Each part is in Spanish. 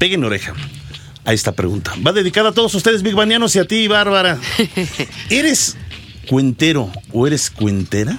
peguen oreja a esta pregunta. Va dedicada a todos ustedes, bigbanianos, y a ti, Bárbara. ¿Eres cuentero o eres cuentera?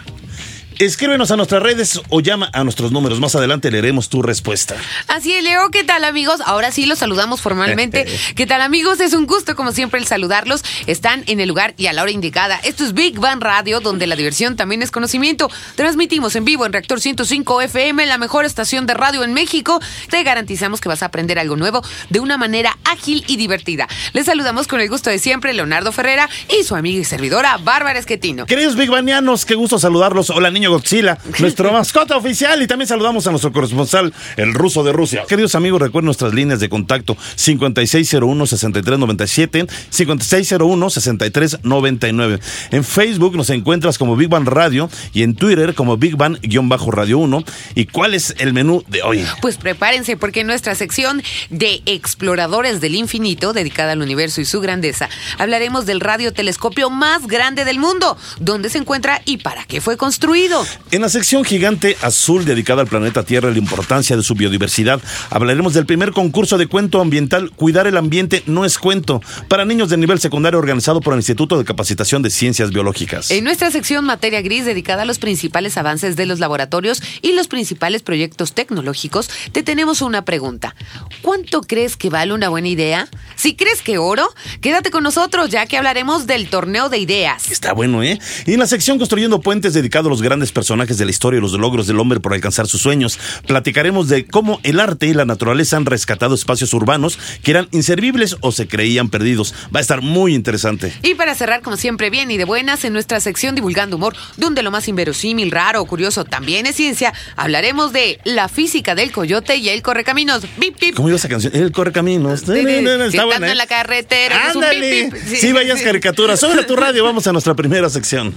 Escríbenos a nuestras redes o llama a nuestros números. Más adelante leeremos tu respuesta. Así es, Leo, ¿qué tal amigos? Ahora sí los saludamos formalmente. ¿Qué tal amigos? Es un gusto como siempre el saludarlos. Están en el lugar y a la hora indicada. Esto es Big Bang Radio, donde la diversión también es conocimiento. Transmitimos en vivo en Reactor 105 FM, la mejor estación de radio en México. Te garantizamos que vas a aprender algo nuevo de una manera ágil y divertida. Les saludamos con el gusto de siempre, Leonardo Ferrera y su amiga y servidora, Bárbara Esquetino. Queridos bigbanianos, qué gusto saludarlos. Hola, niño Godzilla, nuestro mascota oficial. Y también saludamos a nuestro corresponsal, el ruso de Rusia. Queridos amigos, recuerden nuestras líneas de contacto 5601-6397, 5601-6399. En Facebook nos encuentras como Big Bang Radio y en Twitter como Big Bang-Radio 1. ¿Y cuál es el menú de hoy? Pues prepárense porque en nuestra sección de Exploradores del Infinito, dedicada al universo y su grandeza, hablaremos del radiotelescopio más grande del mundo, dónde se encuentra y para qué fue construido. En la sección gigante azul dedicada al planeta Tierra y la importancia de su biodiversidad, hablaremos del primer concurso de cuento ambiental Cuidar el ambiente no es cuento para niños de nivel secundario organizado por el Instituto de Capacitación de Ciencias Biológicas. En nuestra sección Materia Gris, dedicada a los principales avances de los laboratorios y los principales proyectos tecnológicos, te tenemos una pregunta. ¿Cuánto crees que vale una buena idea? Si crees que oro, quédate con nosotros ya que hablaremos del torneo de ideas. Está bueno, ¿eh? Y en la sección Construyendo Puentes, dedicado a los grandes personajes de la historia y los logros del hombre por alcanzar sus sueños, platicaremos de cómo el arte y la naturaleza han rescatado espacios urbanos que eran inservibles o se creían perdidos. Va a estar muy interesante. Y para cerrar, como siempre, bien y de buenas, en nuestra sección Divulgando Humor, donde lo más inverosímil, raro o curioso también es ciencia, hablaremos de la física del coyote y el correcaminos. Bip, bip. ¿Cómo iba esa canción? El Correcaminos. Sí, Está buena, ¿eh? en la carretera, un bip. Sí, vayas caricaturas. Sobre tu radio, vamos a nuestra primera sección.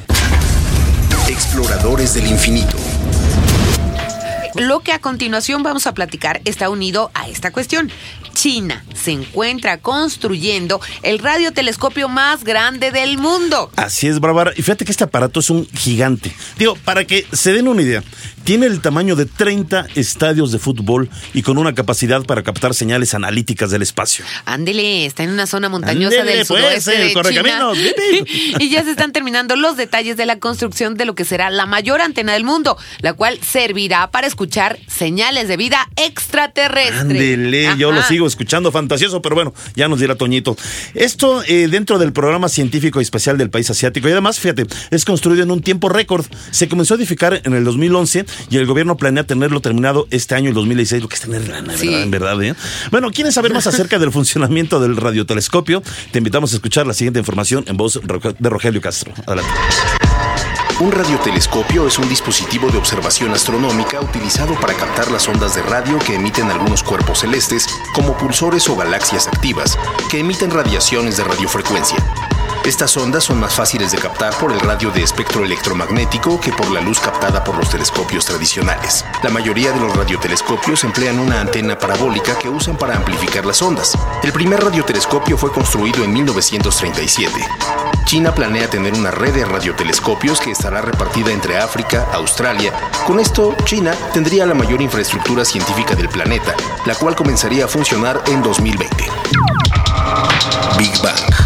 Exploradores del infinito. Lo que a continuación vamos a platicar está unido a esta cuestión. China se encuentra construyendo el radiotelescopio más grande del mundo. Así es, Bárbara. Y fíjate que este aparato es un gigante. Digo, para que se den una idea, tiene el tamaño de 30 estadios de fútbol y con una capacidad para captar señales analíticas del espacio. Ándele, está en una zona montañosa del pues, sudoeste el de China. correcaminos. Bip, bip. y ya se están terminando los detalles de la construcción de lo que será la mayor antena del mundo, la cual servirá para escuchar señales de vida extraterrestre. Ándele, yo lo sigo escuchando fantasioso, pero bueno, ya nos dirá Toñito. Esto eh, dentro del programa científico y especial del país asiático. Y además, fíjate, es construido en un tiempo récord. Se comenzó a edificar en el 2011 y el gobierno planea tenerlo terminado este año, el 2016, lo que es tener lana, Sí. ¿verdad? En verdad, ¿eh? Bueno, ¿quieres saber más acerca del funcionamiento del radiotelescopio? Te invitamos a escuchar la siguiente información en voz de Rogelio Castro. Adelante. Un radiotelescopio es un dispositivo de observación astronómica utilizado para captar las ondas de radio que emiten algunos cuerpos celestes, como pulsores o galaxias activas, que emiten radiaciones de radiofrecuencia. Estas ondas son más fáciles de captar por el radio de espectro electromagnético que por la luz captada por los telescopios tradicionales. La mayoría de los radiotelescopios emplean una antena parabólica que usan para amplificar las ondas. El primer radiotelescopio fue construido en 1937. China planea tener una red de radiotelescopios que estará repartida entre África, Australia. Con esto, China tendría la mayor infraestructura científica del planeta, la cual comenzaría a funcionar en 2020. Big Bang.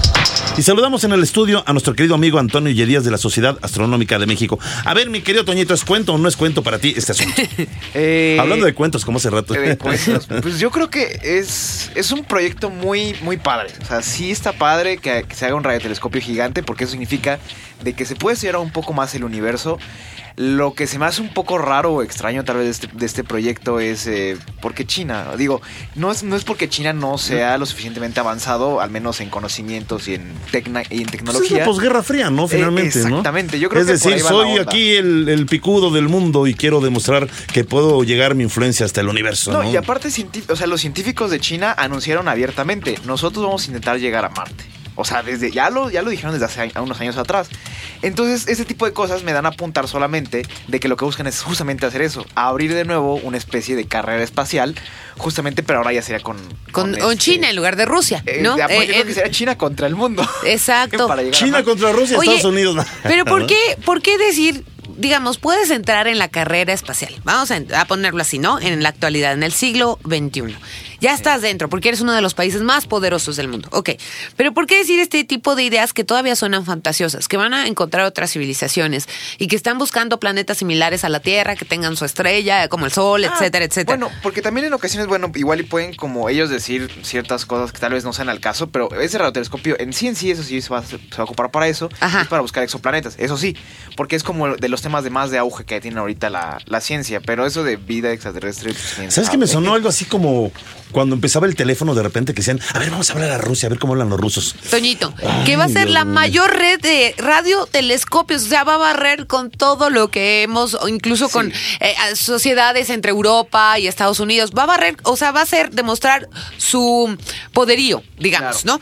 Y saludamos en el estudio a nuestro querido amigo Antonio Yedías de la Sociedad Astronómica de México. A ver, mi querido Toñito, ¿es cuento o no es cuento para ti este asunto? Eh, Hablando de cuentos, como hace rato. eh, de cuentos, pues yo creo que es, es un proyecto muy, muy padre. O sea, sí está padre que, que se haga un radiotelescopio gigante porque eso significa de que se puede estudiar un poco más el universo. Lo que se me hace un poco raro o extraño tal vez de este, de este proyecto es eh, por qué China. Digo, no es, no es porque China no sea lo suficientemente avanzado, al menos en conocimientos y en, tecna- y en Pues es tecnología. la posguerra fría, ¿no? Eh, Finalmente, ¿no? exactamente, yo creo es que por decir, ahí va soy aquí el, el picudo del mundo y quiero demostrar que puedo llegar mi influencia hasta el universo, ¿no? No, y aparte, o sea, los científicos de China anunciaron abiertamente, nosotros vamos a intentar llegar a Marte. O sea, desde ya lo, ya lo dijeron desde hace a- unos años atrás. Entonces, ese tipo de cosas me dan a apuntar solamente de que lo que buscan es justamente hacer eso, abrir de nuevo una especie de carrera espacial, justamente, pero ahora ya sería con... Con, con con este- China en lugar de Rusia, eh, ¿no? ya, pues, Eh, yo creo en- que sería China contra el mundo. Exacto. Para China contra Rusia, Oye, Estados Unidos. Pero ¿por qué, ¿por qué decir, digamos, puedes entrar en la carrera espacial? Vamos a, a ponerlo así, ¿no? En la actualidad, en el siglo XXI. Ya estás dentro, porque eres uno de los países más poderosos del mundo. Ok. Pero ¿por qué decir este tipo de ideas que todavía suenan fantasiosas? Que van a encontrar otras civilizaciones y que están buscando planetas similares a la Tierra, que tengan su estrella, como el Sol, Ah, etcétera, etcétera. Bueno, porque también en ocasiones, bueno, igual y pueden como ellos decir ciertas cosas que tal vez no sean al caso, pero ese radiotelescopio en sí en sí, eso sí se va, a- se va a ocupar para eso, Ajá. es para buscar exoplanetas, eso sí, porque es como de los temas de más de auge que tiene ahorita la, la ciencia, pero eso de vida extraterrestre... pues, ¿Sabes que me sonó algo así como cuando empezaba el teléfono de repente que decían, a ver, vamos a hablar a Rusia, a ver cómo hablan los rusos? Toñito, Ay, que va a ser Dios la mayor red de radiotelescopios, o sea, va a barrer con todo lo que hemos, o incluso con eh, sociedades entre Europa y Estados Unidos, va a barrer, o sea, va a ser demostrar su poderío, digamos, ¿no?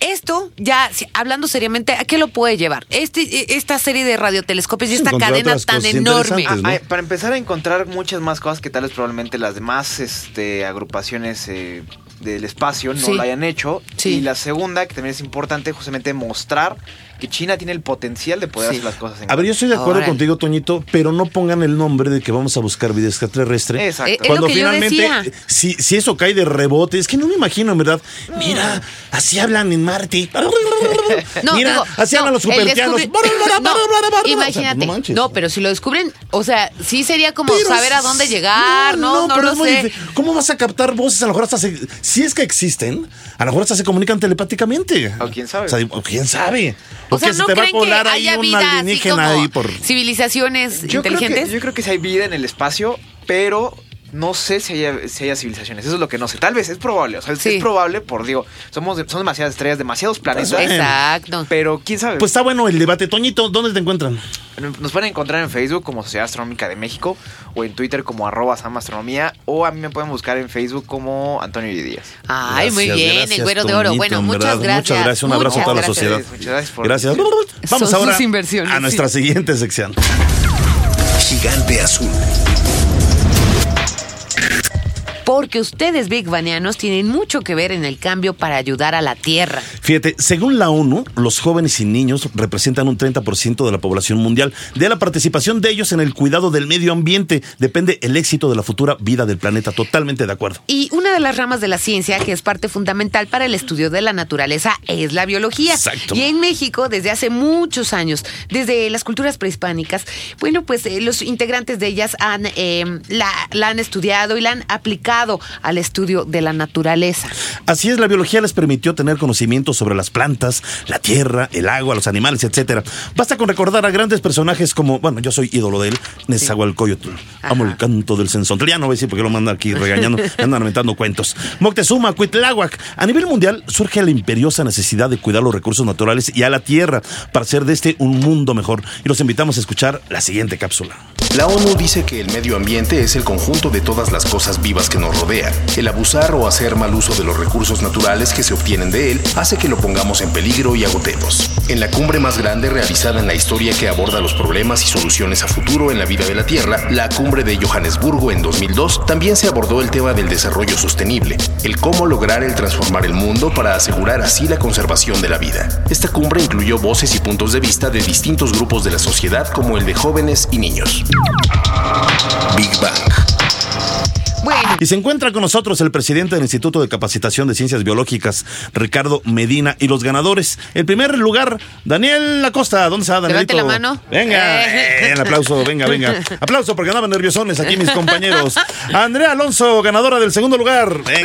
Esto, ya hablando seriamente, ¿a qué lo puede llevar? Este, e- esta serie de radiotelescopios y esta encontrar cadena tan enorme. Ah, ¿no? ah, para empezar a encontrar muchas más cosas que tal vez probablemente las demás este, agrupaciones eh, del espacio no Sí. lo hayan hecho. Sí. Y la segunda, que también es importante, justamente mostrar que China tiene el potencial de poder Sí. hacer las cosas en A ver, yo estoy de acuerdo contigo, Toñito, pero no pongan el nombre de que vamos a buscar vida extraterrestre. Exacto. Eh, es Cuando lo que yo finalmente, decía. si, si eso cae de rebote, es que no me imagino, en verdad. Mira, así hablan en Marte. No, Mira, digo, así no, hablan los supertianos. O sea, imagínate. no pero si lo descubren, o sea, sí sería como Pero saber a dónde llegar, no, no, pero lo es muy sé. difícil. ¿Cómo vas a captar voces? A lo mejor hasta se, si es que existen, a lo mejor hasta se comunican telepáticamente. O quién sabe. O sea, o quién sabe. O sea, que ¿no se te va a creen que colar ahí haya un alienígena ahí por. civilizaciones Yo creo, inteligentes? que, yo creo que sí hay vida en el espacio, pero no sé si haya, si haya civilizaciones. Eso es lo que no sé. Tal vez es probable. O sea, es- Sí. es probable por, digo, somos, son demasiadas estrellas, demasiados planetas. Exacto. Pero quién sabe. Pues está bueno el debate. Toñito, ¿dónde te encuentran? Nos pueden encontrar en Facebook como Sociedad Astronómica de México o en Twitter como arroba samastronomía o a mí me pueden buscar en Facebook como Antonio Y. Díaz. Ay, muy bien, gracias, el güero de oro. Toñito, Bueno, en muchas verdad, gracias. Muchas gracias. Un abrazo a toda la Muchas sociedad. Muchas gracias por- Gracias. Vamos Son ahora sus inversiones, a nuestra sí. siguiente sección. Gigante azul. Porque ustedes, Big Banianos, tienen mucho que ver en el cambio para ayudar a la Tierra. Fíjate, según la ONU, los jóvenes y niños representan un 30% de la población mundial. De la participación de ellos en el cuidado del medio ambiente depende el éxito de la futura vida del planeta. Totalmente de acuerdo. Y una de las ramas de la ciencia que es parte fundamental para el estudio de la naturaleza es la biología. Exacto. Y en México, desde hace muchos años, desde las culturas prehispánicas, bueno, pues eh, los integrantes de ellas han, eh, la, la han estudiado y la han aplicado al estudio de la naturaleza. Así es, la biología les permitió tener conocimiento sobre las plantas, la tierra, el agua, los animales, etcétera. Basta con recordar a grandes personajes como, bueno, yo soy ídolo de él, Nezahualcóyotl. Amo el canto del censontle. Ya no voy a decir porque lo mandan aquí regañando, andan inventando cuentos. Moctezuma, Cuitláhuac. A nivel mundial surge la imperiosa necesidad de cuidar los recursos naturales y a la tierra para hacer de este un mundo mejor. Y los invitamos a escuchar la siguiente cápsula. La ONU dice que el medio ambiente es el conjunto de todas las cosas vivas que nos rodean. El abusar o hacer mal uso de los recursos naturales que se obtienen de él hace que lo pongamos en peligro y agotemos. En la cumbre más grande realizada en la historia que aborda los problemas y soluciones a futuro en la vida de la Tierra, la cumbre de Johannesburgo en 2002, también se abordó el tema del desarrollo sostenible, el cómo lograr el transformar el mundo para asegurar así la conservación de la vida. Esta cumbre incluyó voces y puntos de vista de distintos grupos de la sociedad como el de jóvenes y niños. Big Bang. Bueno, Y se encuentra con nosotros el presidente del Instituto de Capacitación de Ciencias Biológicas, Ricardo Medina, y los ganadores. El primer lugar, Daniel Acosta. ¿Dónde está Daniel? Levante la mano. Venga, Eh. eh, el aplauso, venga, venga. Aplauso porque andaban nerviosones aquí mis compañeros. Andrea Alonso, ganadora del segundo lugar. Venga,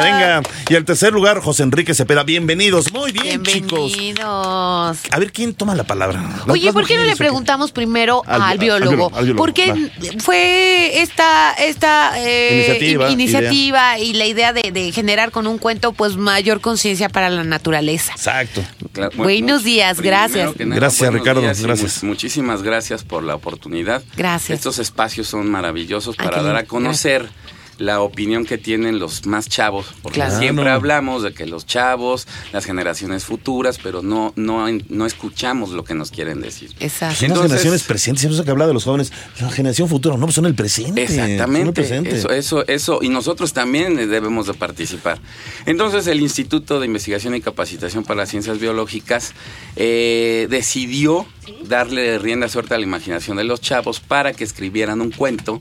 ¡Bravo! venga. Y el tercer lugar, José Enrique Cepeda. Bienvenidos. Muy bien, chicos. Bienvenidos. A ver, ¿quién toma la palabra? Las- Oye, ¿por qué no le preguntamos primero Al al, bi- al biólogo? biólogo, al biólogo, Porque va. fue esta, esta eh, Iniciativa, in- iniciativa y la idea de, de generar con un cuento pues mayor conciencia para la naturaleza. Exacto. Claro, Buenos días, primero gracias. nada, Gracias, Ricardo, días y gracias. mu- muchísimas gracias por la oportunidad. Gracias. Estos espacios son maravillosos para dar a conocer la opinión que tienen los más chavos, porque Claro. siempre hablamos de que los chavos, las generaciones futuras, pero no no no escuchamos lo que nos quieren decir. Exacto. Son las Entonces- generaciones presentes, siempre se habla de los jóvenes, la generación futura, no, pues son el presente. Son el Exactamente. presente. Eso, eso, eso. Y nosotros también debemos de participar. Entonces, el Instituto de Investigación y Capacitación para las Ciencias Biológicas eh, decidió darle rienda suelta a la imaginación de los chavos para que escribieran un cuento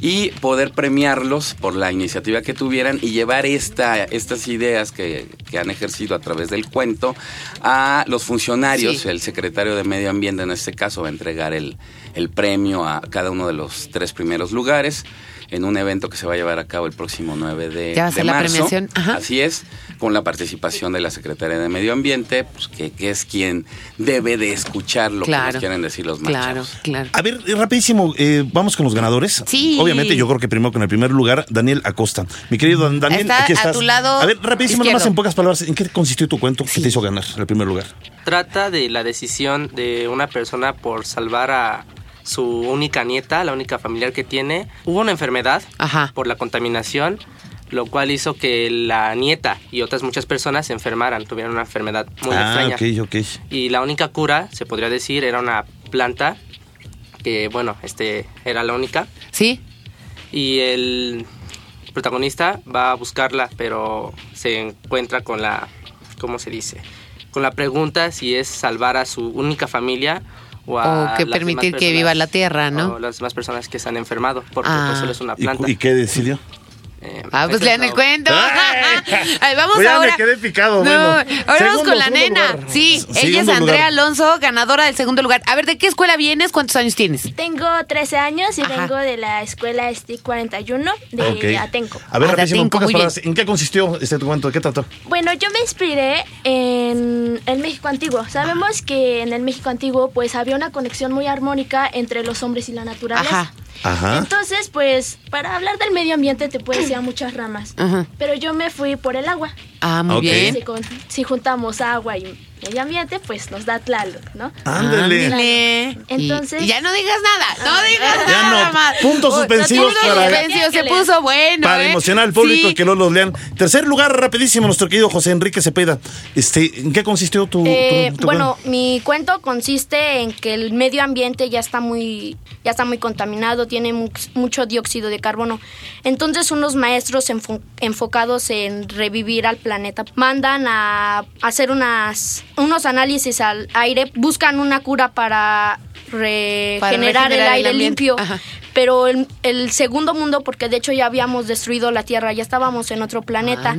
y poder premiarlos por la iniciativa que tuvieran y llevar esta, estas ideas que, que han ejercido a través del cuento a los funcionarios. Sí. El secretario de Medio Ambiente en este caso va a entregar el, el premio a cada uno de los tres primeros lugares en un evento que se va a llevar a cabo el próximo 9 de, Ya va a de la marzo. premiación, ajá. Así es, con la participación de la Secretaría de Medio Ambiente, pues, que, que es quien debe de escuchar lo que nos quieren decir los más Claro, claro. A ver, eh, rapidísimo, eh, vamos con los ganadores. Sí. Obviamente, yo creo que primero con el primer lugar, Daniel Acosta. Mi querido Dan- Daniel, Está aquí a estás. tu lado A ver, rapidísimo, nomás en pocas palabras, ¿en qué consistió tu cuento que Sí. te hizo ganar el primer lugar? Trata de la decisión de una persona por salvar a su única nieta, la única familiar que tiene. Hubo una enfermedad Ajá. por la contaminación, lo cual hizo que la nieta y otras muchas personas se enfermaran, tuvieran una enfermedad muy ah, extraña. ok, ok. Y la única cura, se podría decir, era una planta que, bueno, este era la única. ¿Sí? Y el protagonista va a buscarla, pero se encuentra con la, ¿cómo se dice? Con la pregunta si es salvar a su única familia o a O que las permitir demás que viva personas, la tierra, ¿no? O las demás personas que se han enfermado, porque Ah. pues solo es una ¿Y, planta. cu- y qué decidió? Eh, Ah, pues lean el cuento. ¡Ay! Vamos Pues ya me ahora. quedé picado, No, ahora vamos con la nena. lugar. Sí, ella es Andrea lugar. Alonso, ganadora del segundo lugar. A ver, ¿de qué escuela vienes? ¿Cuántos años tienes? Tengo 13 años y Ajá. vengo de la escuela STIC 41 de Ok. Atenco. A ver, Ah, rapidísimo, en Atenco, pocas palabras, ¿en qué consistió este cuento? ¿De qué trató? Bueno, yo me inspiré en el México antiguo. Sabemos que en el México antiguo pues había una conexión muy armónica entre los hombres y la naturaleza. Ajá. Ajá. Entonces, pues, para hablar del medio ambiente te puedes ir a muchas ramas. Ajá. Pero yo me fui por el agua. Ah, muy Ok. bien. Si, con- si juntamos agua y medio ambiente, pues nos da Tlaloc, ¿no? Ándale. Ándale. Entonces- Y- y ya no digas nada. No digas Ya nada no. más. Puntos suspensivos puntos para- suspensivos. Se puso bueno. Para ¿eh? emocionar al público Sí. que no los lean. Tercer lugar, rapidísimo, nuestro querido José Enrique Cepeda. Este, ¿En qué consistió tu, tu- Eh, tu bueno, cuento? mi cuento consiste en que el medio ambiente ya está muy, ya está muy contaminado, tiene mu- mucho dióxido de carbono. Entonces, unos maestros enfo- enfocados en revivir al planeta mandan a hacer unas, unos análisis al aire, buscan una cura para regenerar, regenerar el aire limpio. Ajá. Pero el, el segundo mundo, porque de hecho ya habíamos destruido la Tierra, ya estábamos en otro planeta,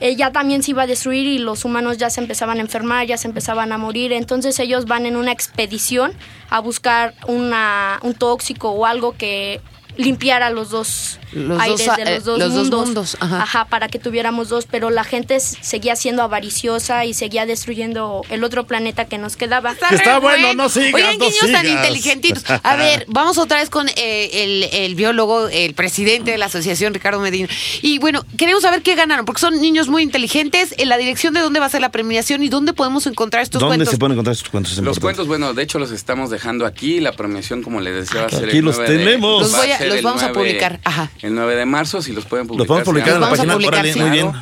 eh, ya también se iba a destruir y los humanos ya se empezaban a enfermar, ya se empezaban a morir. Entonces ellos van en una expedición a buscar una, un tóxico o algo que limpiara los dos Los aires dos, de eh, los dos los dos mundos. mundos, ajá. para que tuviéramos dos, pero la gente seguía siendo avariciosa y seguía destruyendo el otro planeta que nos quedaba. Que está bueno, no sigas, Oigan, no niños tan inteligentitos. A ver, vamos otra vez con eh, el, el biólogo, el presidente de la asociación, Ricardo Medina. Y bueno, queremos saber qué ganaron, porque son niños muy inteligentes. En la dirección de dónde va a ser la premiación y dónde podemos encontrar estos ¿Dónde cuentos. se pueden encontrar estos cuentos? Es Los cuentos, bueno, de hecho los estamos dejando aquí. La premiación, como les decía, va a ser Aquí el los 9 de- tenemos. Los va voy a- los vamos a 9 publicar, ajá. El 9 de marzo, si los pueden publicar. Los podemos publicar en la página. muy bien.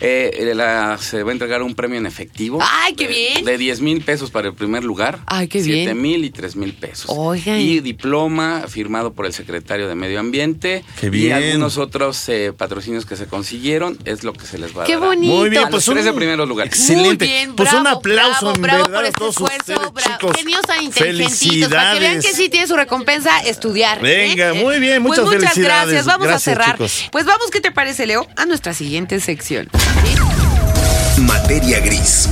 Eh, la- se va a entregar un premio en efectivo. ¡Ay, qué de- bien! De 10 mil pesos para el primer lugar. ¡Ay, qué 7 bien! mil y 3 mil pesos. Oigan. Y diploma firmado por el secretario de Medio Ambiente. ¡Qué Y bien! algunos otros eh, patrocinios que se consiguieron. Es lo que se les va a ¡Qué dar. a- bonito! Muy bien, a pues los tres de un- primeros lugares. Excelente. Muy bien, pues un bravo, aplauso bravo, en bravo verdad por a este todos esfuerzo, ustedes, bravo. chicos. Genios tan inteligentitos, para que vean que sí tiene su recompensa estudiar. ¿eh? Venga, Eh, muy bien, muchas pues muchas felicidades. gracias. Vamos Gracias, a cerrar. chicos. Pues vamos, ¿qué te parece, Leo? A nuestra siguiente sección. Materia gris.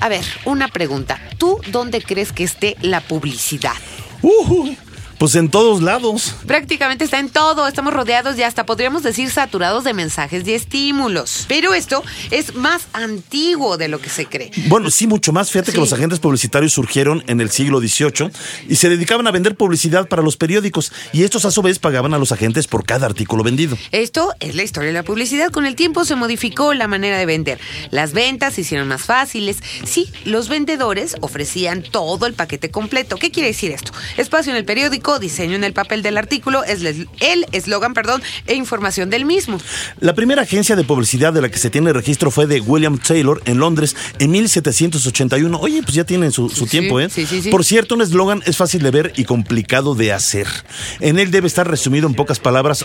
A ver, una pregunta. ¿Tú dónde crees que esté la publicidad? Ujú, pues en todos lados. Prácticamente está en todo, estamos rodeados y hasta podríamos decir saturados de mensajes y estímulos. Pero esto es más antiguo de lo que se cree. Bueno, sí, mucho más. Fíjate Sí. que los agentes publicitarios surgieron en el siglo XVIII y se dedicaban a vender publicidad para los periódicos y estos a su vez pagaban a los agentes por cada artículo vendido. Esto es la historia de la publicidad. Con el tiempo se modificó la manera de vender. Las ventas se hicieron más fáciles. Sí, los vendedores ofrecían todo el paquete completo. ¿Qué quiere decir esto? Espacio en el periódico, diseño en el papel del artículo, es el eslogan, perdón, e información del mismo. La primera agencia de publicidad de la que se tiene registro fue de William Taylor en Londres en 1781. Oye, pues ya tienen su, su Sí, tiempo, ¿eh? sí, sí, sí. Por cierto, un eslogan es fácil de ver y complicado de hacer. En él debe estar resumido en pocas palabras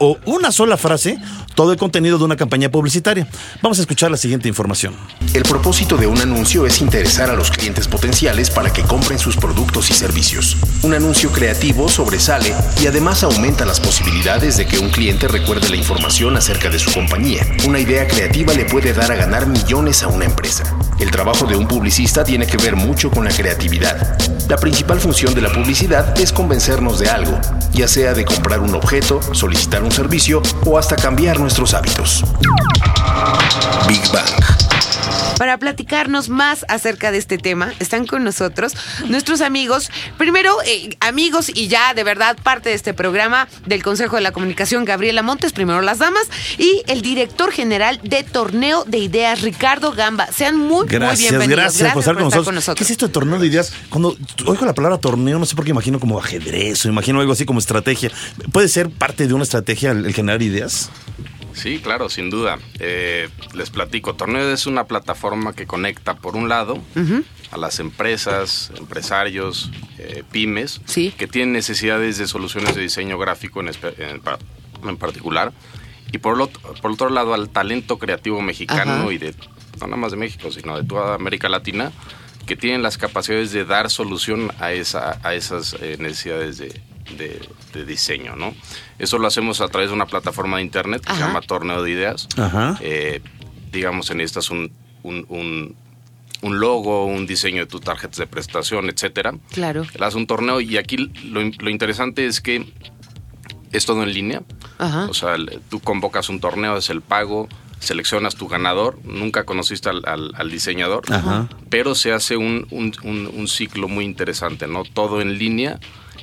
o una sola frase todo el contenido de una campaña publicitaria. Vamos a escuchar la siguiente información. El propósito de un anuncio es interesar a los clientes potenciales para que compren sus productos y servicios. Un anuncio creativo sobresale y además aumenta las posibilidades de que un cliente recuerde la información acerca de su compañía. Una idea creativa le puede dar a ganar millones a una empresa. El trabajo de un publicista tiene que ver mucho con la creatividad. La principal función de la publicidad es convencernos de algo, ya sea de comprar un objeto, solicitar un servicio o hasta cambiar nuestros hábitos. Big Bang. Para platicarnos más acerca de este tema, están con nosotros nuestros amigos, primero eh, amigos y ya de verdad parte de este programa del Consejo de la Comunicación, Gabriela Montes, primero las damas, y el director general de Torneo de Ideas, Ricardo Gamba. Sean muy, muy Gracias, bienvenidos. gracias, por estar, con, nosotros. con nosotros. ¿Qué es esto de torneo de ideas? Cuando oigo la palabra torneo, no sé por qué imagino como ajedrez o imagino algo así como estrategia. ¿Puede ser parte de una estrategia el, el generar ideas? Sí, claro, sin duda. Eh, les platico, Torneo es una plataforma que conecta, por un lado, a las empresas, empresarios, eh, pymes, Sí. que tienen necesidades de soluciones de diseño gráfico en, en pa- en particular, y por, lo, por otro lado al talento creativo mexicano Ajá. y de, no nada más de México, sino de toda América Latina, que tienen las capacidades de dar solución a, esa, a esas eh, necesidades de, de- de diseño, ¿no? Eso lo hacemos a través de una plataforma de internet que se Ajá. llama Torneo de Ideas. Ajá. Eh, digamos, necesitas un, un, un- un logo, un diseño de tu tarjeta de prestación, etcétera. Claro. Le das un torneo y aquí lo, lo interesante es que es todo en línea. Ajá. O sea, el- tú convocas un torneo, es el pago, seleccionas tu ganador, nunca conociste al, al- al diseñador, Ajá. pero se hace un, un- un- un ciclo muy interesante, ¿no? Todo en línea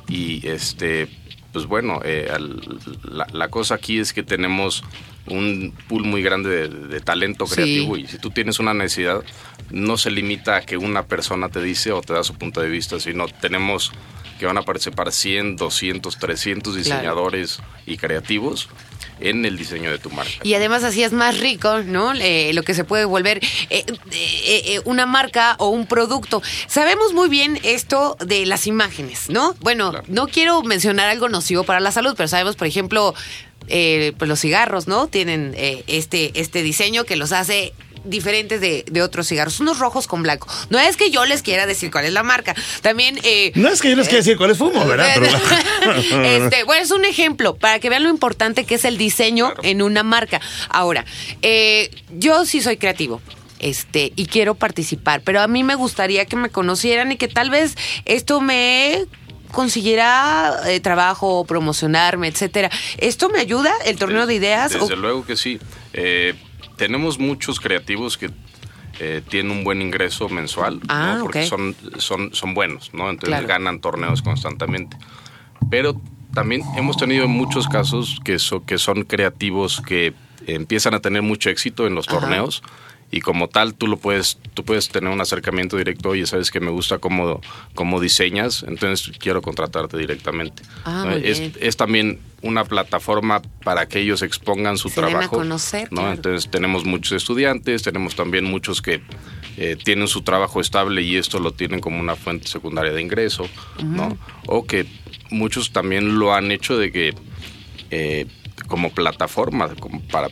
y este, pues bueno, eh, al- la, la cosa aquí es que tenemos un pool muy grande de, de talento Sí. creativo y si tú tienes una necesidad, no se limita a que una persona te dice o te da su punto de vista, sino tenemos que van a participar 100, 200, 300 diseñadores y creativos en el diseño de tu marca. Y además así es más rico, ¿no? Eh, lo que se puede volver eh, eh, eh, una marca o un producto. Sabemos muy bien esto de las imágenes, ¿no? Bueno, Claro. no quiero mencionar algo nocivo para la salud, pero sabemos, por ejemplo, eh, pues los cigarros, ¿no? Tienen eh, este, este diseño que los hace diferentes de, de otros cigarros, unos rojos con blanco. No es que yo les quiera decir cuál es la marca. También... eh, No es que yo les quiera decir cuál es fumo, ¿verdad? Pero- este, bueno, es un ejemplo para que vean lo importante que es el diseño Claro. en una marca. Ahora, eh, yo sí soy creativo. Este, y quiero participar, pero a mí me gustaría que me conocieran y que tal vez esto me consiguiera eh, trabajo, promocionarme, etcétera. ¿Esto me ayuda? ¿El torneo de ideas? Desde O- luego que sí. Eh, tenemos muchos creativos que eh, tienen un buen ingreso mensual, Ah, ¿no? porque son, son, son buenos, ¿no? Entonces Claro. ganan torneos constantemente. Pero también hemos tenido muchos casos que, so- que son creativos que empiezan a tener mucho éxito en los Ajá. torneos y como tal tú lo puedes tú puedes tener un acercamiento directo y sabes que me gusta cómo, cómo diseñas entonces quiero contratarte directamente Ah, ¿no? muy es, bien. es también una plataforma para que ellos expongan su Se den a trabajo conocer, ¿no? claro. entonces tenemos muchos estudiantes tenemos también muchos que eh, tienen su trabajo estable y esto lo tienen como una fuente secundaria de ingreso no o que muchos también lo han hecho de que eh, como plataforma como para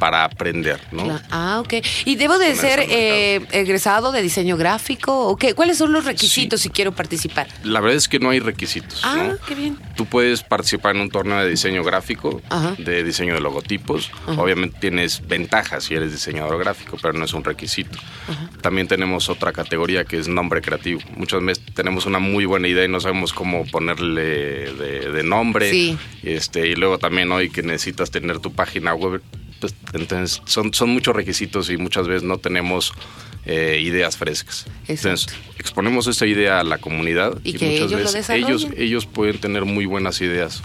para aprender, ¿no? Ah, ok. ¿Y debo de ser eh, egresado de diseño gráfico? ¿O qué? ¿Cuáles son los requisitos si quiero participar? La verdad es que no hay requisitos, Ah, ¿no? qué bien. Tú puedes participar en un torneo de diseño gráfico, Ajá. de diseño de logotipos. Obviamente tienes ventajas si eres diseñador gráfico, pero no es un requisito. También tenemos otra categoría que es nombre creativo. Muchas veces tenemos una muy buena idea y no sabemos cómo ponerle de, de nombre. Sí. Este, y luego también hoy que necesitas tener tu página web. Pues, entonces son, son muchos requisitos y muchas veces no tenemos eh, ideas frescas. Entonces exponemos esta idea a la comunidad Y y, que muchas ellos veces ellos, ellos pueden tener muy buenas ideas.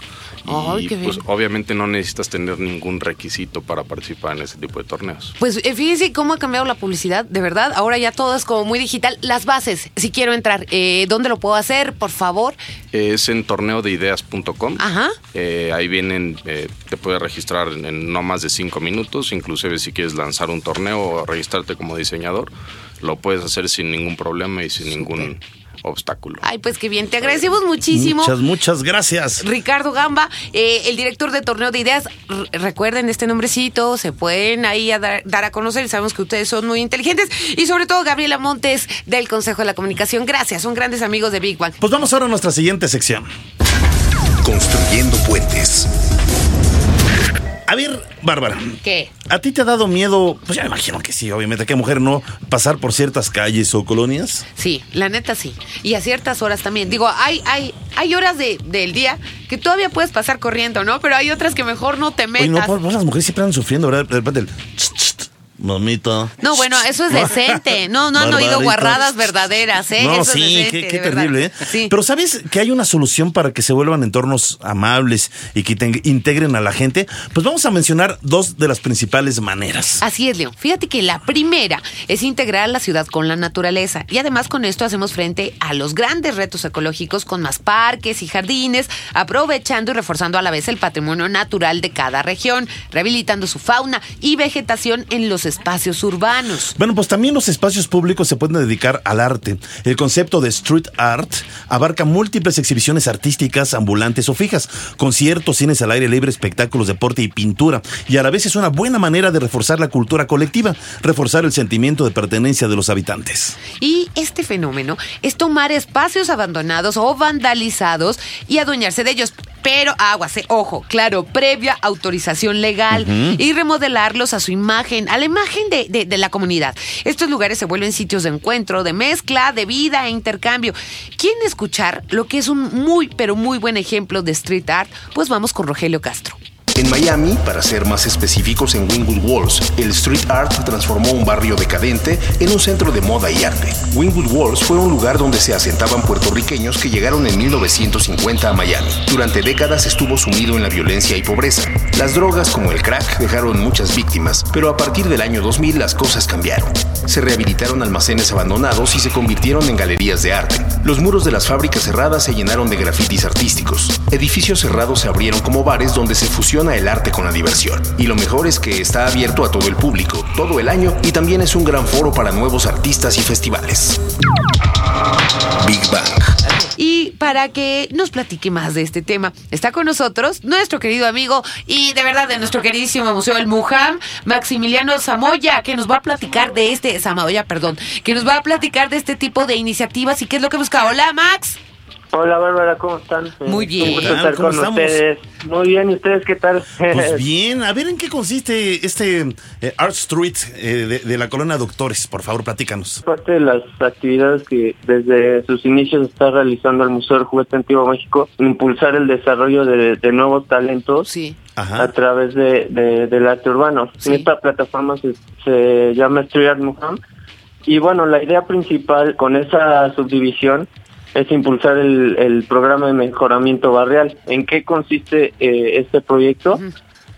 Ay, y pues bien. obviamente no necesitas tener ningún requisito para participar en ese tipo de torneos. Pues eh, fíjense cómo ha cambiado la publicidad, de verdad. Ahora ya todo es como muy digital. Las bases, si quiero entrar, eh, ¿dónde lo puedo hacer? Por favor. Es en torneodeideas.com. Ajá. Eh, ahí vienen, te puedes registrar en, en no más de cinco minutos, inclusive si quieres lanzar un torneo o registrarte como diseñador, lo puedes hacer sin ningún problema y sin ningún obstáculo. Ay, pues qué bien. Te agradecemos muchísimo. Muchas, muchas gracias. Ricardo Gamba, eh, el director de Torneo de Ideas. R- recuerden este nombrecito, se pueden ahí a dar, dar a conocer. Sabemos que ustedes son muy inteligentes. Y sobre todo, Gabriela Montes del Consejo de la Comunicación. Gracias, son grandes amigos de Big Bang. Pues vamos ahora a nuestra siguiente sección. Construyendo puentes. A ver, Bárbara, ¿Qué? ¿a ti te ha dado miedo? Pues ya me imagino que sí, obviamente, que mujer no pasar por ciertas calles o colonias. Sí, la neta sí. Y a ciertas horas también. Digo, hay, hay, hay horas de, del día que todavía puedes pasar corriendo, ¿no? Pero hay otras que mejor no te metas. Oye, no, pues las mujeres siempre andan sufriendo, ¿verdad? De repente el... "Ch, ch, ch, Mamita. No, bueno, eso es decente. No, no han oído guarradas verdaderas, ¿eh? No, Eso es sí, decente, qué, qué terrible, ¿eh? Sí. Pero ¿sabes que hay una solución para que se vuelvan entornos amables y que te- integren a la gente? Pues vamos a mencionar dos de las principales maneras. Así es, León. Fíjate que la primera es integrar la ciudad con la naturaleza y además con esto hacemos frente a los grandes retos ecológicos con más parques y jardines, aprovechando y reforzando a la vez el patrimonio natural de cada región, rehabilitando su fauna y vegetación en los espacios urbanos. Bueno, pues también los espacios públicos se pueden dedicar al arte. El concepto de street art abarca múltiples exhibiciones artísticas, ambulantes o fijas, conciertos, cines al aire libre, espectáculos, deporte y pintura. Y a la vez es una buena manera de reforzar la cultura colectiva, reforzar el sentimiento de pertenencia de los habitantes. Y este fenómeno es tomar espacios abandonados o vandalizados y adueñarse de ellos. Pero aguas, eh, ojo, claro, previa autorización legal y remodelarlos a su imagen, a la imagen de, la comunidad. Estos lugares se vuelven sitios de encuentro, de mezcla, de vida e intercambio. ¿Quieren escuchar lo que es un muy, pero muy buen ejemplo de street art? Pues vamos con Rogelio Castro. En Miami, para ser más específicos en Wynwood Walls, el street art transformó un barrio decadente en un centro de moda y arte. Wynwood Walls fue un lugar donde se asentaban puertorriqueños que llegaron en 1950 a Miami. Durante décadas estuvo sumido en la violencia y pobreza. Las drogas como el crack dejaron muchas víctimas, pero a partir del año 2000 las cosas cambiaron. Se rehabilitaron almacenes abandonados y se convirtieron en galerías de arte. Los muros de las fábricas cerradas se llenaron de grafitis artísticos. Edificios cerrados se abrieron como bares donde se el arte con la diversión. Y lo mejor es que está abierto a todo el público, todo el año, y también es un gran foro para nuevos artistas y festivales. Big Bang. Y para que nos platique más de este tema, está con nosotros nuestro querido amigo y de verdad de nuestro queridísimo Museo El Mujam, Maximiliano Zamoya, que nos va a platicar de este, Zamoya, perdón, que nos va a platicar de este tipo de iniciativas y qué es lo que busca. Hola, Max. Hola Bárbara, ¿cómo están? Muy Eh, bien. Estar ¿Cómo con estamos? ustedes. Muy bien, ¿y ustedes qué tal? Pues bien, a ver en qué consiste este eh, Art Street eh, de, de la colonia Doctores. Por favor, platícanos. Parte de las actividades que desde sus inicios está realizando el Museo del Juguete Antiguo México, impulsar el desarrollo de, de nuevos talentos Sí. Ajá. a través de, de- del arte urbano. Sí. Esta plataforma se, se llama Street Art Museum y bueno, la idea principal con esa subdivisión es impulsar el, el programa de mejoramiento barrial. ¿En qué consiste eh, este proyecto?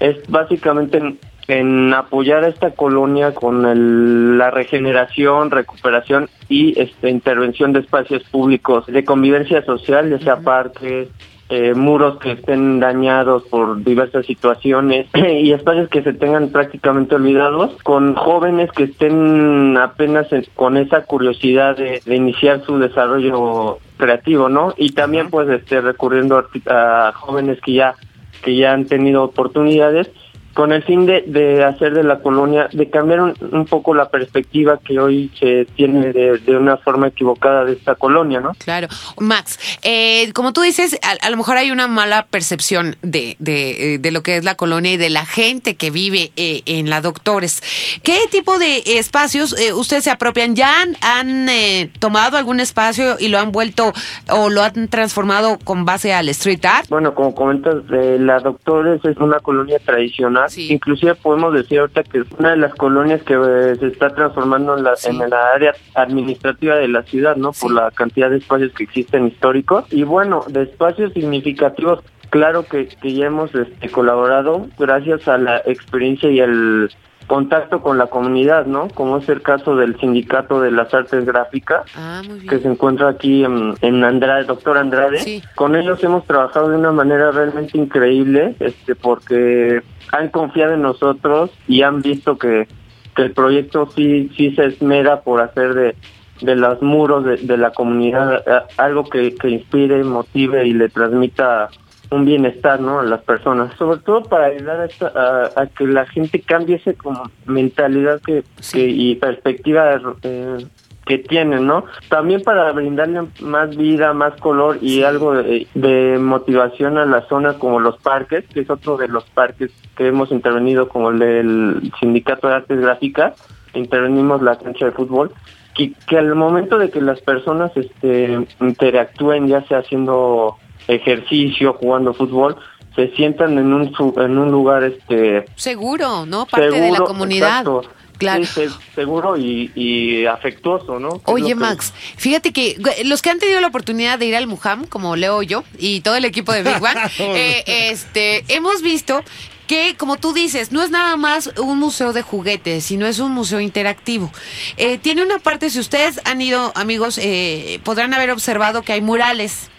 Es básicamente en en apoyar a esta colonia con el- la regeneración, recuperación y este, intervención de espacios públicos de convivencia social, ya sea parques, eh, muros que estén dañados por diversas situaciones y espacios que se tengan prácticamente olvidados, con jóvenes que estén apenas en- con esa curiosidad de, de iniciar su desarrollo creativo, ¿no? Y también pues este recurriendo a a jóvenes que ya que ya han tenido oportunidades con el fin de, de hacer de la colonia, de cambiar un, un poco la perspectiva que hoy se tiene de, de una forma equivocada de esta colonia, ¿no? Claro. Max, eh, como tú dices, a, a lo mejor hay una mala percepción de, de, eh, de lo que es la colonia y de la gente que vive eh, en la Doctores. ¿Qué tipo de espacios eh, ustedes se apropian? ¿Ya han, han, eh, tomado algún espacio y lo han vuelto o lo han transformado con base al street art? Bueno, como comentas, eh, la Doctores es una colonia tradicional. Inclusive podemos decir ahorita que es una de las colonias que eh, se está transformando en la, en la área administrativa de la ciudad, ¿no? Por la cantidad de espacios que existen históricos. Y bueno, de espacios significativos, claro que, que ya hemos este, colaborado gracias a la experiencia y el contacto con la comunidad, ¿no? Como es el caso del Sindicato de las Artes Gráficas, Ah, que se encuentra aquí en, en Andrade, doctor Andrade. Sí. Con ellos hemos trabajado de una manera realmente increíble, este, porque han confiado en nosotros y han visto que, que el proyecto sí, sí se esmera por hacer de, de los muros de, de la comunidad algo que, que inspire, motive y le transmita un bienestar ¿no? a las personas, sobre todo para ayudar a, esta- a, a que la gente cambie esa como mentalidad que, que y perspectiva eh, que tienen, ¿no? También para brindarle más vida, más color y algo de, de motivación a la zona como los parques, que es otro de los parques que hemos intervenido como el del Sindicato de Artes Gráficas, intervenimos la cancha de fútbol, que, que al momento de que las personas este, interactúen, ya sea haciendo ejercicio, jugando fútbol, se sientan en un en un lugar este Seguro, ¿no? Parte de la comunidad. exacto. Claro. Sí, seguro y, y afectuoso, ¿no? Oye, que- Max, fíjate que los que han tenido la oportunidad de ir al Mujam, como Leo yo y todo el equipo de Big Bang, eh, este, hemos visto que, como tú dices, no es nada más un museo de juguetes, sino es un museo interactivo. Eh, tiene una parte, si ustedes han ido, amigos, eh, podrán haber observado que hay murales.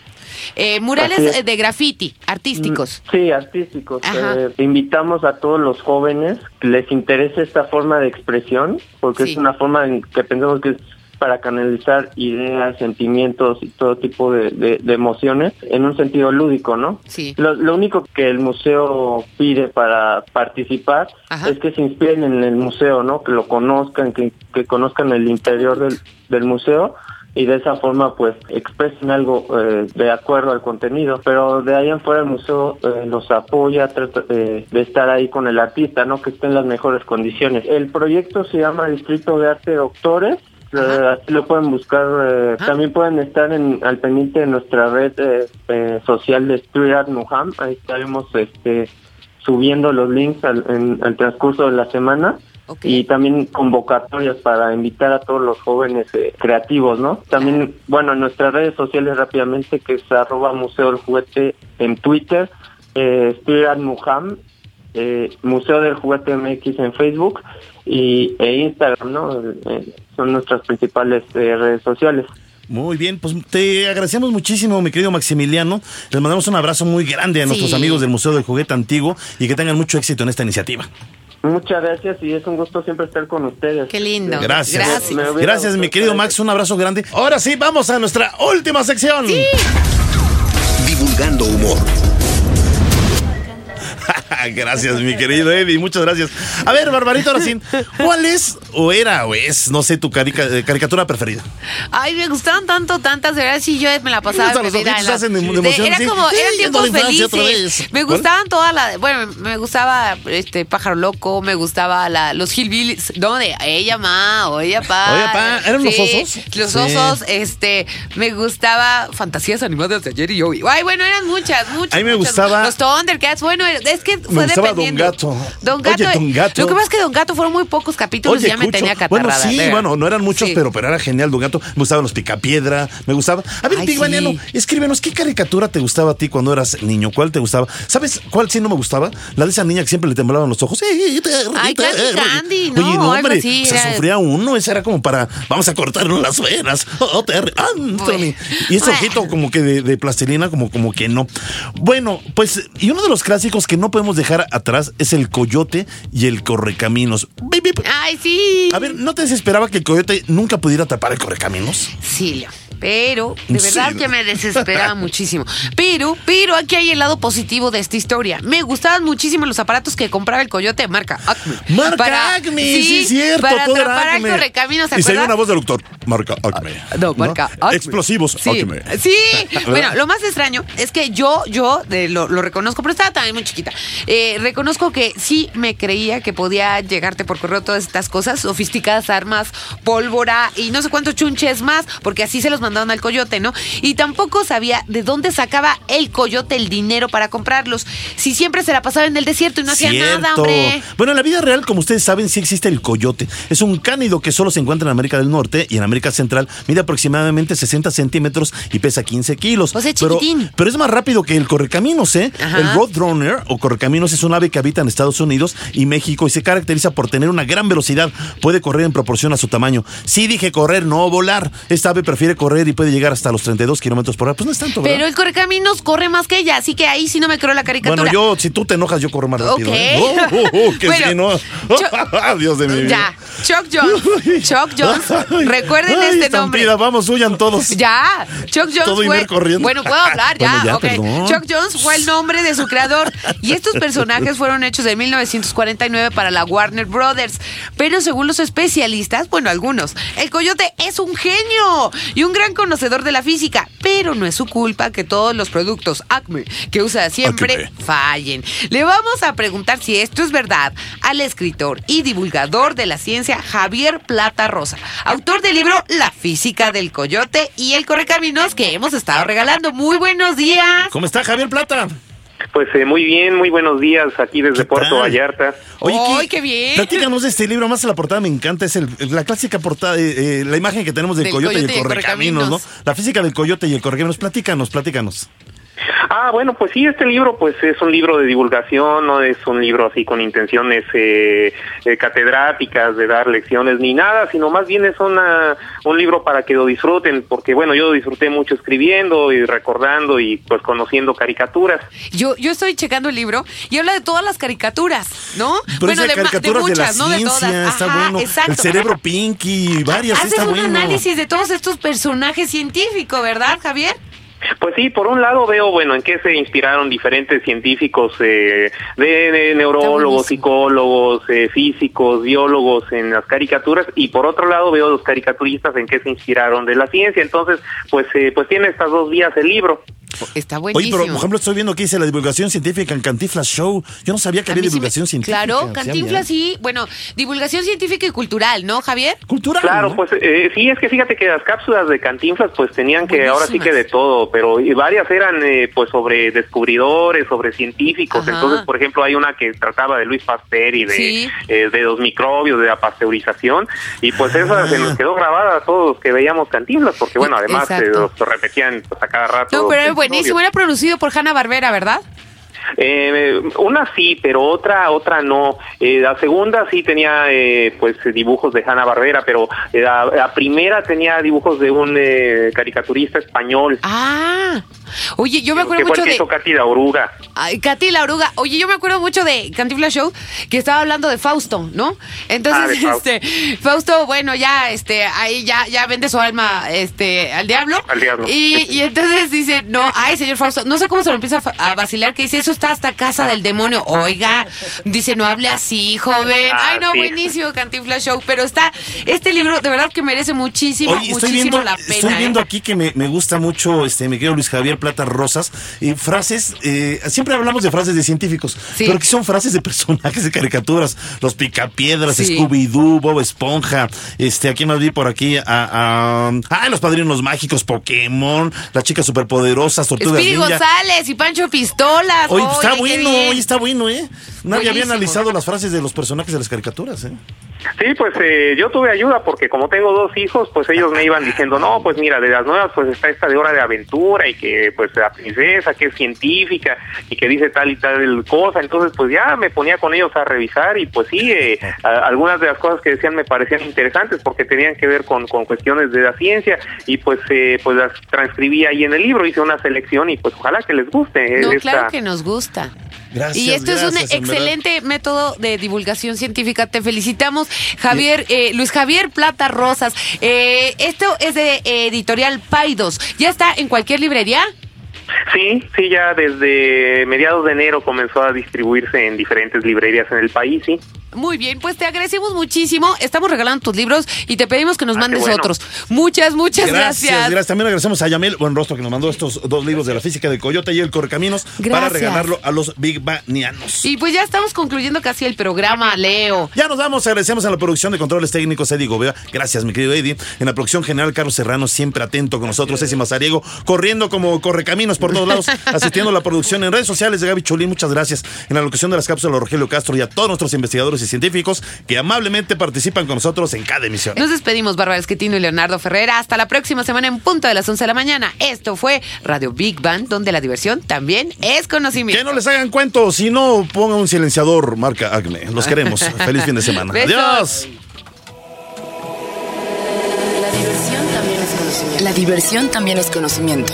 Eh, murales eh, de graffiti, artísticos. Sí, artísticos. Eh, invitamos a todos los jóvenes que les interese esta forma de expresión, porque Sí. es una forma en que pensamos que es para canalizar ideas, sentimientos y todo tipo de, de- de emociones en un sentido lúdico, ¿no? Sí. Lo, lo único que el museo pide para participar es que se inspiren en el museo, ¿no? Que lo conozcan, que, que conozcan el interior del, del museo y de esa forma pues expresen algo eh, de acuerdo al contenido. Pero de ahí en fuera el museo eh, los apoya, trata de, de estar ahí con el artista, ¿no? Que esté en las mejores condiciones. El proyecto se llama Distrito de Arte Doctores. Eh, así lo pueden buscar. eh, También pueden estar en, al pendiente de nuestra red eh, eh, social de Street Art Muham. Ahí estaremos este, subiendo los links al, en el transcurso de la semana. Y también convocatorias para invitar a todos los jóvenes eh, creativos, ¿no? También, bueno, en nuestras redes sociales rápidamente, que es arroba Museo del Juguete en Twitter, eh, Muham, eh, Museo del Juguete MX en Facebook y e Instagram, ¿no? Eh, son nuestras principales eh, redes sociales. Muy bien, pues te agradecemos muchísimo, mi querido Maximiliano. Les mandamos un abrazo muy grande a nuestros amigos del Museo del Juguete Antiguo y que tengan mucho éxito en esta iniciativa. Muchas gracias y es un gusto siempre estar con ustedes. Qué lindo. Gracias. Me hubiera Gracias, mi querido Max. Un abrazo grande. Ahora sí, vamos a nuestra última sección. Divulgando humor. gracias, mi querido Eddie. Muchas gracias. A ver, Barbarito, ahora sí. ¿Cuál es o era o es, no sé, tu carica- eh, caricatura preferida? Ay, me gustaban tanto, tantas, de verdad, sí, yo me la pasaba en la- hacen de emoción, Era sí. como, Sí, eran a tiempos felices. Me ¿Cuál? gustaban todas las, bueno, me gustaba este Pájaro Loco, me gustaba la, los Hillbillies, no, de ella ma o ella pa. Oye, pa, ¿eran los osos? Los Sí. osos, este, me gustaba Fantasías Animadas de ayer y hoy. Ay, bueno, eran muchas, muchas. A mí me muchas. gustaba- Los Thundercats, bueno, es que fue gustaba dependiendo. Don Gato. Don Gato. Oye, Don Gato. Lo que pasa es que Don Gato fueron muy pocos capítulos y ya me tenía Bueno, catarrada. sí, de- bueno, no eran muchos, Sí. pero, pero era genial Don Gato. Me gustaban los Picapiedra, me gustaba. A ver, sí. Baniano, escríbenos, ¿qué caricatura te gustaba a ti cuando eras niño? ¿Cuál te gustaba? ¿Sabes cuál sí no me gustaba? La de esa niña que siempre le temblaban los ojos. Ay, Candy Candy, ¿no? Oye, no, Algo hombre, así, se era- sufría uno, esa era como para, vamos a cortarnos las venas. Oh, Terry, Anthony. Y ese Bueno. ojito como que de, de plastilina, como, como que no. Bueno, pues, y uno de los clásicos que no podemos dejar atrás es el coyote y el correcaminos. Ay, sí. A ver, ¿no te desesperaba que el coyote nunca pudiera tapar el correcaminos? Sí, Leo. Pero, de Sí. verdad que me desesperaba muchísimo. Pero, pero aquí hay el lado positivo de esta historia. Me gustaban muchísimo los aparatos que compraba el coyote de marca Acme. Marca Acme, sí, es cierto, Para todo atrapar al Acme. correcaminos, ¿se Y se una voz del doctor. Marca Acme. No, marca Acme. Explosivos Sí, Acme. sí. bueno, lo más extraño es que yo, yo eh, lo, lo reconozco, pero estaba también muy chiquita. Eh, reconozco que sí me creía que podía llegarte por correo todas estas cosas, sofisticadas armas, pólvora y no sé cuántos chunches más, porque así se los mandaban al coyote, ¿no? Y tampoco sabía de dónde sacaba el coyote el dinero para comprarlos. Si siempre se la pasaba en el desierto y no hacía nada, hombre. Bueno, en la vida real, como ustedes saben, sí existe el coyote. Es un cánido que solo se encuentra en América del Norte y en América Central. Mide aproximadamente 60 centímetros y pesa 15 kilos. O sea, pero, pero es más rápido que el correcaminos, ¿eh? Ajá. El Roadrunner o correcaminos es un ave que habita en Estados Unidos y México y se caracteriza por tener una gran velocidad. Puede correr en proporción a su tamaño. Sí dije correr, no volar. Esta ave prefiere correr y puede llegar hasta los 32 kilómetros por hora. Pues no es tanto, ¿verdad? Pero el correcaminos corre más que ella, así que ahí sí no me creo la caricatura. Bueno, yo, si tú te enojas, yo corro más rápido. Ok. ¿eh? Oh, oh, oh, que Bueno, sí, ¿no? Cho- Dios de mi vida. Ya, Chuck Jones. Chuck Jones. Recuerden ay, este estampida, nombre. Vamos, huyan todos. Ya, Chuck Jones Todo fue. Corriendo. Bueno, puedo hablar ya. Bueno. Chuck Jones fue el nombre de su creador y estos personajes fueron hechos en 1949 para la Warner Brothers. Pero según los especialistas, bueno, algunos, el coyote es un genio y un gran conocedor de la física, pero no es su culpa que todos los productos Acme que usa siempre Acme. fallen. Le vamos a preguntar si esto es verdad al escritor y divulgador de la ciencia Javier Plata Rosa, autor del libro La física del coyote y el correcaminos que hemos estado regalando. Muy buenos días. ¿Cómo está Javier Plata? Pues eh, muy bien, muy buenos días aquí desde ¿Qué Puerto tal? Vallarta. ¡Ay, qué bien! Platícanos de este libro, más la portada me encanta, es el- la clásica portada, eh, eh, la imagen que tenemos del, Del coyote, coyote y y el correcaminos, ¿no? La física del coyote y el correcaminos. Platícanos, platícanos. Ah, bueno, pues sí, este libro pues es un libro de divulgación, no es un libro así con intenciones eh, eh, catedráticas de dar lecciones ni nada, sino más bien es una, un libro para que lo disfruten, porque bueno, yo disfruté mucho escribiendo y recordando y pues conociendo caricaturas. Yo, yo estoy checando el libro y habla de todas las caricaturas, ¿no? Pero es de caricaturas de, muchas, la no de ciencia, todas. está Ajá, bueno. Exacto. El cerebro Pinky, varias, Haces está un bueno. análisis de todos estos personajes científicos, ¿verdad, Javier? Pues sí, por un lado veo, bueno, en qué se inspiraron diferentes científicos eh, de, de neurólogos, psicólogos, eh, físicos, biólogos en las caricaturas y por otro lado veo los caricaturistas en qué se inspiraron de la ciencia. Entonces, pues, eh, pues tiene estas dos vías el libro. Está Oye, buenísimo. pero por ejemplo estoy viendo que dice la divulgación científica en Cantiflas Show. Yo no sabía que había mí sí me- divulgación científica. Claro, Sí Cantinflas sí. Bueno, divulgación científica y cultural, ¿no, Javier? Cultural. Claro, pues eh, sí, es que fíjate que las cápsulas de Cantinflas pues tenían que ahora sí que de todo, pero y varias eran eh, pues sobre descubridores, sobre científicos. Ajá. Entonces, por ejemplo, hay una que trataba de Luis Pasteur y de, Sí. eh, de los microbios, de la pasteurización, y pues esa Ah. se nos quedó grabada a todos los que veíamos Cantinflas, porque bueno, además eh, los repetían pues, a cada rato. No, pero buenísimo. Era producido por Hanna Barbera, ¿verdad? Eh, una sí, pero otra otra no. Eh, la segunda sí tenía eh, pues dibujos de Hanna Barbera, pero eh, la, la primera tenía dibujos de un eh, caricaturista español. Ah. Oye, yo me acuerdo mucho de. hizo Katy la oruga. Ay, Katy la oruga. Oye, yo me acuerdo mucho de Cantinflas Show que estaba hablando de Fausto, ¿no? Entonces, Ah, Fausto. este, Fausto, bueno, ya, este, ahí ya, ya vende su alma, este, al diablo. Al diablo. Y, y entonces dice, no, ay, señor Fausto, no sé cómo se lo empieza a vacilar, que dice, eso está hasta casa del demonio. Oiga, dice, no hable así, joven. Ah, ay, no, sí. buenísimo Cantinflas Show. Pero está, este libro de verdad que merece muchísimo, Oye, estoy muchísimo viendo, la pena. estoy ¿eh? viendo aquí que me, me gusta mucho, este, mi querido Luis Javier, Plata Rosas, y frases, eh, siempre hablamos de frases de científicos, pero que son frases de personajes de caricaturas, los picapiedras, Scooby-Doo, Bob Esponja, este, aquí más vi por aquí? A, a, ah, los padrinos mágicos, Pokémon, las chicas superpoderosas, Tortugas Espíritu González y Pancho Pistolas. Oye, pues está bueno, hoy está bueno, ¿eh? Nadie había analizado las frases de los personajes de las caricaturas, ¿eh? Sí, pues eh, yo tuve ayuda porque como tengo dos hijos, pues ellos me iban diciendo, no, pues mira, de las nuevas pues está esta de hora de aventura y que pues la princesa que es científica y que dice tal y tal cosa, entonces pues ya me ponía con ellos a revisar y pues sí, eh, algunas de las cosas que decían me parecían interesantes porque tenían que ver con, con cuestiones de la ciencia y pues eh, pues las transcribí ahí en el libro, hice una selección y pues ojalá que les guste. No, claro que nos gusta. Gracias, y esto es un excelente método de divulgación científica. Te felicitamos, Javier, eh, Luis Javier Plata Rosas. Eh, esto es de editorial Paidos. ¿Ya está en cualquier librería? Sí, sí, ya desde mediados de enero comenzó a distribuirse en diferentes librerías en el país, sí. Muy bien, pues te agradecemos muchísimo. Estamos regalando tus libros y te pedimos que nos ah, mandes otros. Muchas, muchas gracias. Gracias, También agradecemos a Yamel Buenrostro que nos mandó estos dos libros de la física de Coyote y el Correcaminos para regalarlo a los Big Banianos. Y pues ya estamos concluyendo casi el programa, Leo. Ya nos vamos, agradecemos a la producción de controles técnicos Eddie Gobea. Gracias, mi querido Eddie. En la producción general, Carlos Serrano, siempre atento con nosotros. Ceci Mazariego, corriendo como Correcaminos por todos lados, asistiendo a la producción en redes sociales de Gaby Chulín. Muchas gracias. En la locución de las cápsulas, Rogelio Castro y a todos nuestros investigadores y científicos que amablemente participan con nosotros en cada emisión. Nos despedimos, Bárbara Esquetino y Leonardo Ferrera. Hasta la próxima semana en punto de las 11 de la mañana. Esto fue Radio Big Bang, donde la diversión también es conocimiento. Que no les hagan cuentos, si no, pongan un silenciador marca Acme. Los queremos. Feliz fin de semana. Adiós. La diversión también es conocimiento. La diversión también es conocimiento.